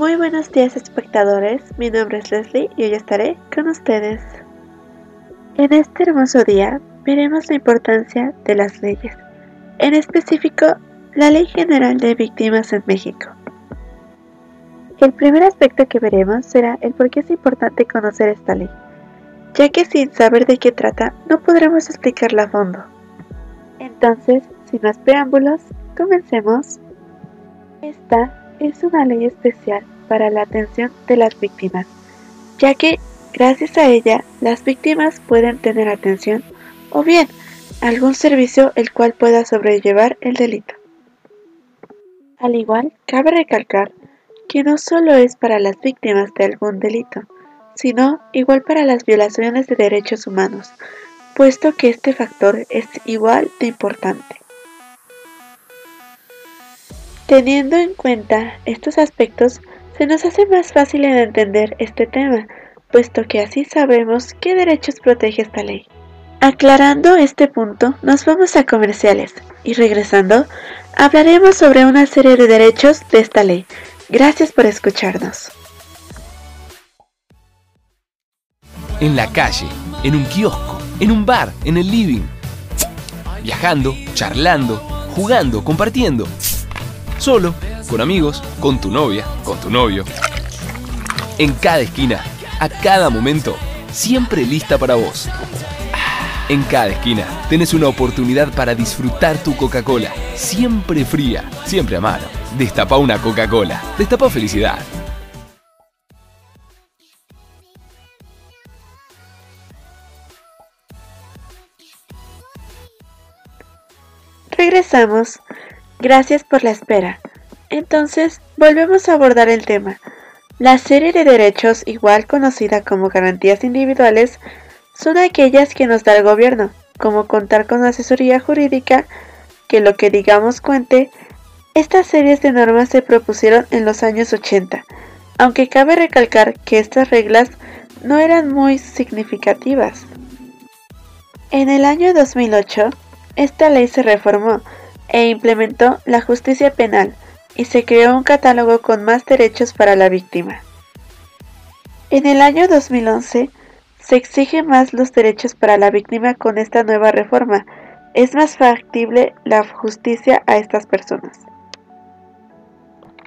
Muy buenos días espectadores, mi nombre es Leslie y hoy estaré con ustedes. En este hermoso día veremos la importancia de las leyes, en específico la Ley General de Víctimas en México. El primer aspecto que veremos será el por qué es importante conocer esta ley, ya que sin saber de qué trata no podremos explicarla a fondo. Entonces, sin más preámbulos, comencemos. Esta es una ley especial para la atención de las víctimas, ya que gracias a ella las víctimas pueden tener atención o bien algún servicio el cual pueda sobrellevar el delito. Al igual, cabe recalcar que no solo es para las víctimas de algún delito, sino igual para las violaciones de derechos humanos, puesto que este factor es igual de importante. Teniendo en cuenta estos aspectos, se nos hace más fácil entender este tema, puesto que así sabemos qué derechos protege esta ley. Aclarando este punto, nos vamos a comerciales y regresando, hablaremos sobre una serie de derechos de esta ley. Gracias por escucharnos. En la calle, en un kiosco, en un bar, en el living. Viajando, charlando, jugando, compartiendo solo, con amigos, con tu novia, con tu novio. En cada esquina, a cada momento, siempre lista para vos. En cada esquina tenés una oportunidad para disfrutar tu Coca-Cola, siempre fría, siempre a mano. Destapa una Coca-Cola, destapa felicidad. Regresamos. Gracias por la espera. Entonces, volvemos a abordar el tema. La serie de derechos, igual conocida como garantías individuales, son aquellas que nos da el gobierno, como contar con asesoría jurídica, que lo que digamos cuente, estas series de normas se propusieron en los años 80, aunque cabe recalcar que estas reglas no eran muy significativas. En el año 2008, esta ley se reformó, e implementó la justicia penal y se creó un catálogo con más derechos para la víctima. En el año 2011 se exige más los derechos para la víctima con esta nueva reforma. Es más factible la justicia a estas personas.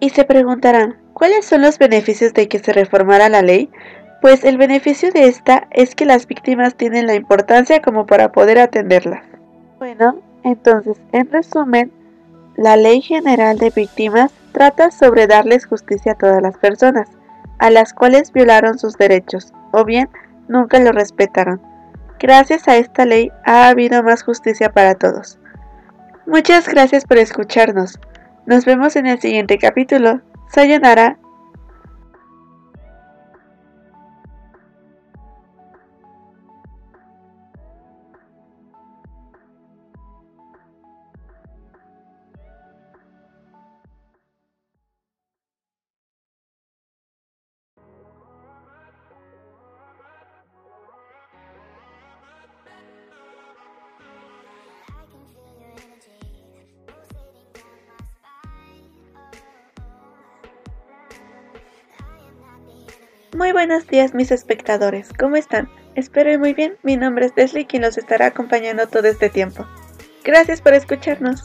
Y se preguntarán, ¿cuáles son los beneficios de que se reformara la ley? Pues el beneficio de esta es que las víctimas tienen la importancia como para poder atenderlas. Bueno, entonces, en resumen, la Ley General de Víctimas trata sobre darles justicia a todas las personas, a las cuales violaron sus derechos, o bien nunca lo respetaron. Gracias a esta ley ha habido más justicia para todos. Muchas gracias por escucharnos. Nos vemos en el siguiente capítulo. Sayonara. Muy buenos días mis espectadores, ¿cómo están? Espero muy bien, mi nombre es Leslie quien los estará acompañando todo este tiempo. Gracias por escucharnos.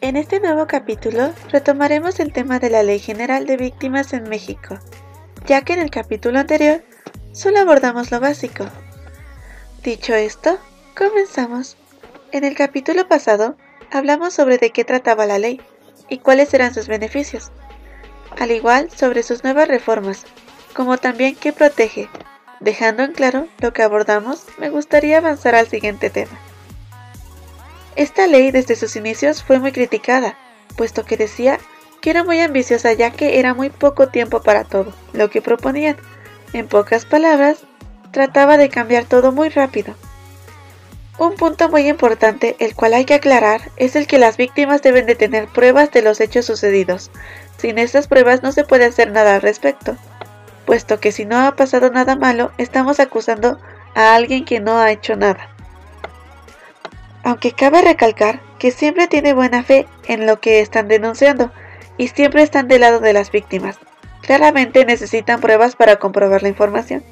En este nuevo capítulo retomaremos el tema de la Ley General de Víctimas en México, ya que en el capítulo anterior solo abordamos lo básico. Dicho esto, comenzamos. En el capítulo pasado hablamos sobre de qué trataba la ley y cuáles eran sus beneficios al igual sobre sus nuevas reformas, como también que protege. Dejando en claro lo que abordamos, me gustaría avanzar al siguiente tema. Esta ley desde sus inicios fue muy criticada, puesto que decía que era muy ambiciosa ya que era muy poco tiempo para todo, lo que proponían. En pocas palabras, trataba de cambiar todo muy rápido. Un punto muy importante, el cual hay que aclarar, es el que las víctimas deben de tener pruebas de los hechos sucedidos, sin estas pruebas no se puede hacer nada al respecto, puesto que si no ha pasado nada malo, estamos acusando a alguien que no ha hecho nada. Aunque cabe recalcar que siempre tiene buena fe en lo que están denunciando, y siempre están del lado de las víctimas. Claramente necesitan pruebas para comprobar la información.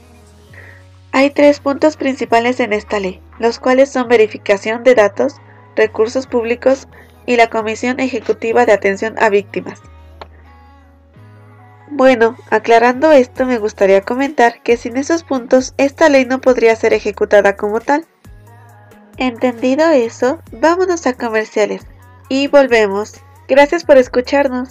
Hay tres puntos principales en esta ley, los cuales son verificación de datos, recursos públicos y la Comisión Ejecutiva de Atención a Víctimas. Bueno, aclarando esto me gustaría comentar que sin esos puntos esta ley no podría ser ejecutada como tal. Entendido eso, vámonos a comerciales y volvemos. Gracias por escucharnos.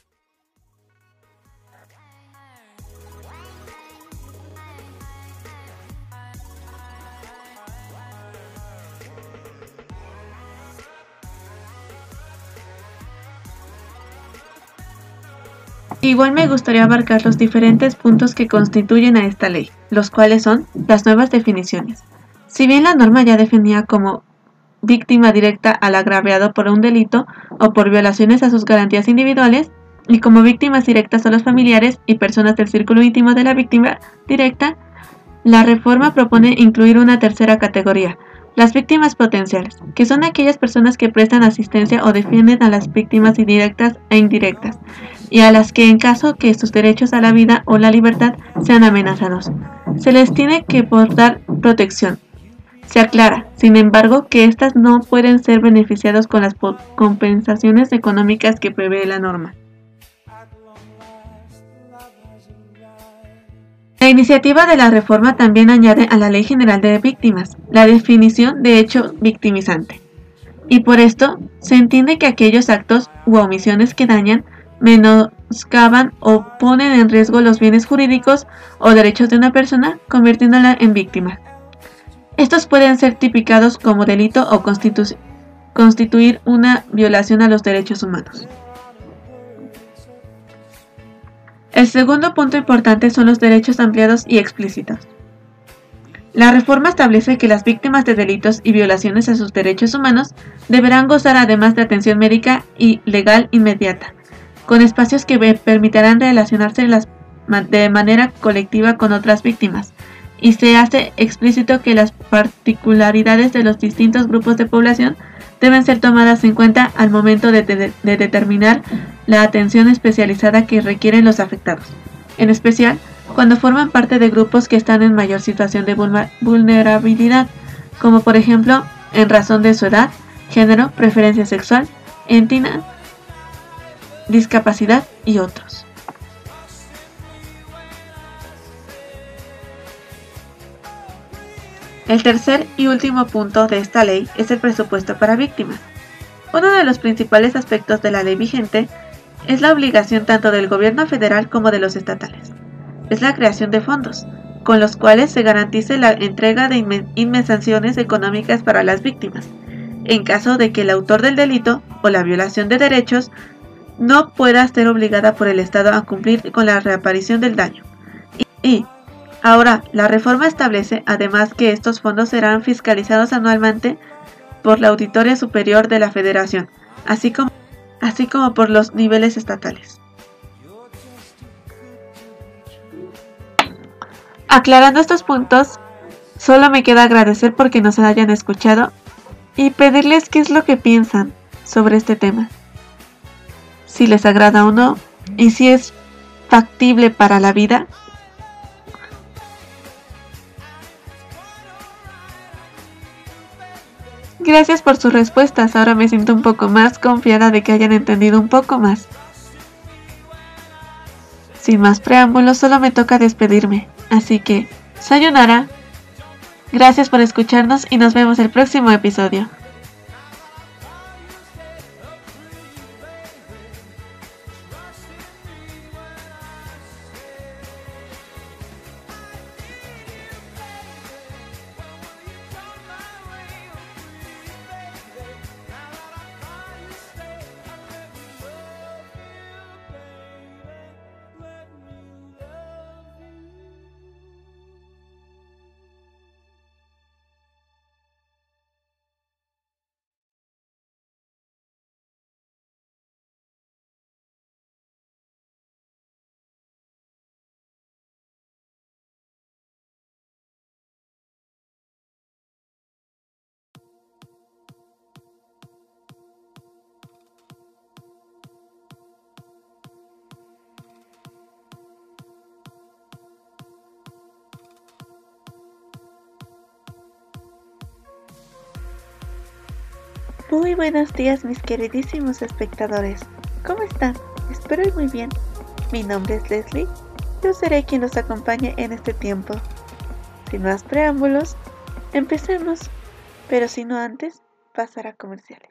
Igual me gustaría abarcar los diferentes puntos que constituyen a esta ley, los cuales son las nuevas definiciones. Si bien la norma ya definía como víctima directa al agraviado por un delito o por violaciones a sus garantías individuales, y como víctimas directas a los familiares y personas del círculo íntimo de la víctima directa, la reforma propone incluir una tercera categoría, las víctimas potenciales, que son aquellas personas que prestan asistencia o defienden a las víctimas indirectas e indirectas, y a las que en caso que sus derechos a la vida o la libertad sean amenazados, se les tiene que dar protección. Se aclara, sin embargo, que éstas no pueden ser beneficiadas con las compensaciones económicas que prevé la norma. La iniciativa de la reforma también añade a la Ley General de Víctimas la definición de hecho victimizante. Y por esto se entiende que aquellos actos u omisiones que dañan, menoscaban o ponen en riesgo los bienes jurídicos o derechos de una persona, convirtiéndola en víctima. Estos pueden ser tipificados como delito o constituir una violación a los derechos humanos. El segundo punto importante son los derechos ampliados y explícitos. La reforma establece que las víctimas de delitos y violaciones a sus derechos humanos deberán gozar además de atención médica y legal inmediata, con espacios que permitirán relacionarse de manera colectiva con otras víctimas, y se hace explícito que las particularidades de los distintos grupos de población deben ser tomadas en cuenta al momento de, de, determinar la atención especializada que requieren los afectados, en especial cuando forman parte de grupos que están en mayor situación de vulnerabilidad, como por ejemplo en razón de su edad, género, preferencia sexual, entidad, discapacidad y otros. El tercer y último punto de esta ley es el presupuesto para víctimas. Uno de los principales aspectos de la ley vigente es la obligación tanto del gobierno federal como de los estatales. Es la creación de fondos, con los cuales se garantice la entrega de inmensaciones económicas para las víctimas, en caso de que el autor del delito o la violación de derechos no pueda ser obligada por el Estado a cumplir con la reaparición del daño. Ahora, la reforma establece además que estos fondos serán fiscalizados anualmente por la Auditoría Superior de la Federación, así como, así como por los niveles estatales. Aclarando estos puntos, solo me queda agradecer porque nos hayan escuchado y pedirles qué es lo que piensan sobre este tema. Si les agrada o no y si es factible para la vida Gracias por sus respuestas, ahora me siento un poco más confiada de que hayan entendido un poco más. Sin más preámbulos, solo me toca despedirme, así que, sayonara. Gracias por escucharnos y nos vemos el próximo episodio. Muy buenos días mis queridísimos espectadores. ¿Cómo están? Espero muy bien. Mi nombre es Leslie. Yo seré quien los acompañe en este tiempo. Sin más preámbulos, empecemos. Pero si no antes, pasar a comerciales.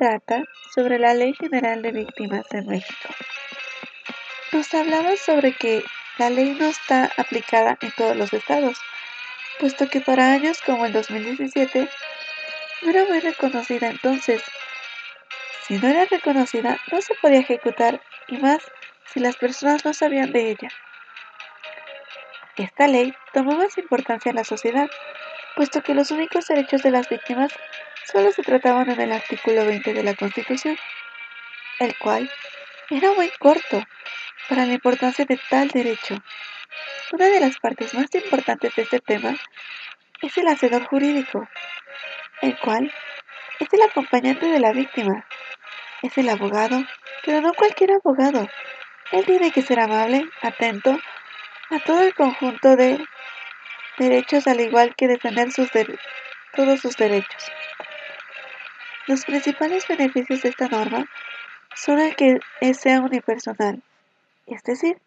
trata sobre la Ley General de Víctimas en México. Nos hablaba sobre que la ley no está aplicada en todos los estados, puesto que para años como el 2017 no era muy reconocida entonces. Si no era reconocida, no se podía ejecutar y más si las personas no sabían de ella. Esta ley tomó más importancia en la sociedad, puesto que los únicos derechos de las víctimas solo se trataban en el artículo 20 de la Constitución, el cual era muy corto para la importancia de tal derecho. Una de las partes más importantes de este tema es el hacedor jurídico, el cual es el acompañante de la víctima. Es el abogado, pero no cualquier abogado. Él tiene que ser amable, atento a todo el conjunto de derechos, al igual que defender sus todos sus derechos. Los principales beneficios de esta norma son el que sea unipersonal, es decir,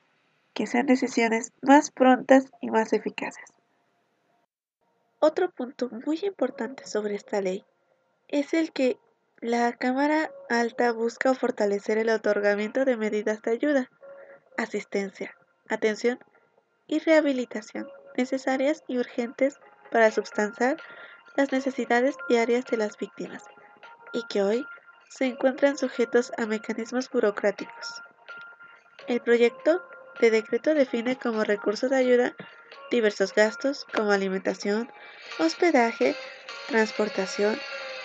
que sean decisiones más prontas y más eficaces. Otro punto muy importante sobre esta ley es el que la Cámara Alta busca fortalecer el otorgamiento de medidas de ayuda, asistencia, atención y rehabilitación necesarias y urgentes para substanciar las necesidades diarias de las víctimas y que hoy se encuentran sujetos a mecanismos burocráticos. El proyecto de decreto define como recurso de ayuda diversos gastos como alimentación, hospedaje, transportación,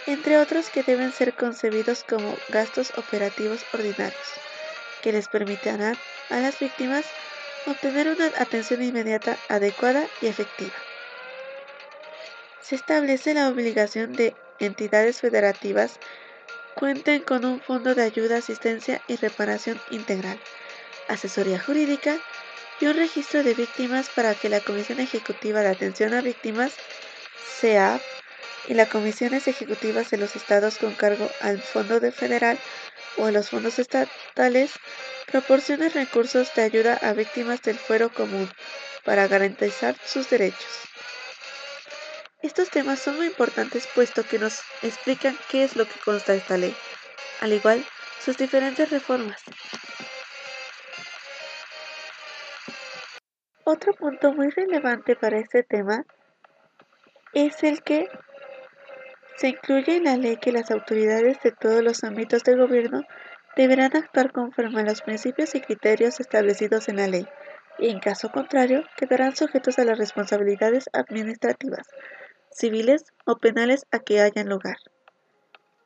entre otros que deben ser concebidos como gastos operativos ordinarios, que les permitirán a las víctimas obtener una atención inmediata, adecuada y efectiva. Se establece la obligación de entidades federativas cuenten con un fondo de ayuda, asistencia y reparación integral, asesoría jurídica y un registro de víctimas para que la Comisión Ejecutiva de Atención a Víctimas, CEAP, y las comisiones ejecutivas de los estados con cargo al Fondo de Federal o a los fondos estatales proporcionen recursos de ayuda a víctimas del fuero común para garantizar sus derechos. Estos temas son muy importantes puesto que nos explican qué es lo que consta esta ley, al igual sus diferentes reformas. Otro punto muy relevante para este tema es el que se incluye en la ley que las autoridades de todos los ámbitos del gobierno deberán actuar conforme a los principios y criterios establecidos en la ley, y en caso contrario quedarán sujetos a las responsabilidades administrativas, civiles o penales a que hayan lugar.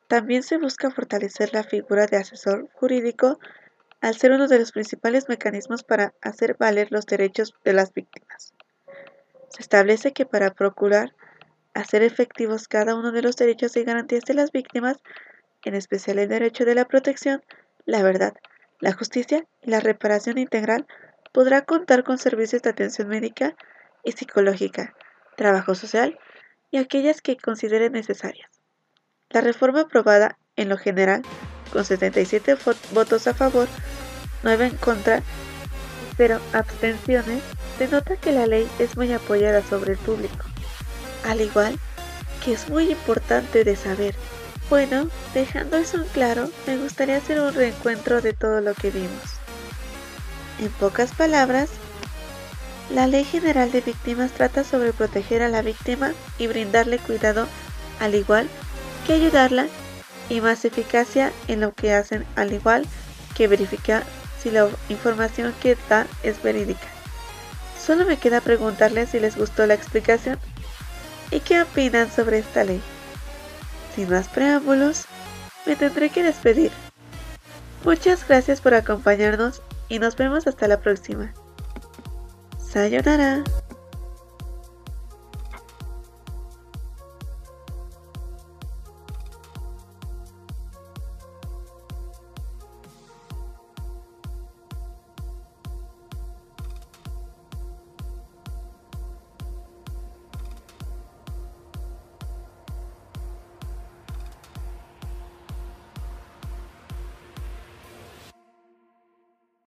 También se busca fortalecer la figura de asesor jurídico al ser uno de los principales mecanismos para hacer valer los derechos de las víctimas. Se establece que para procurar hacer efectivos cada uno de los derechos y garantías de las víctimas, en especial el derecho de la protección, la verdad, la justicia y la reparación integral, podrá contar con servicios de atención médica y psicológica, trabajo social y aquellas que considere necesarias. La reforma aprobada, en lo general, con 77 votos a favor, 9 en contra, pero abstenciones, denota que la ley es muy apoyada sobre el público. Al igual que es muy importante de saber. Bueno, dejando eso en claro, me gustaría hacer un reencuentro de todo lo que vimos. En pocas palabras, la Ley General de Víctimas trata sobre proteger a la víctima y brindarle cuidado, al igual que ayudarla y más eficacia en lo que hacen, al igual que verificar si la información que da es verídica. Solo me queda preguntarles si les gustó la explicación y qué opinan sobre esta ley. Sin más preámbulos, me tendré que despedir. Muchas gracias por acompañarnos y nos vemos hasta la próxima. Sayonara.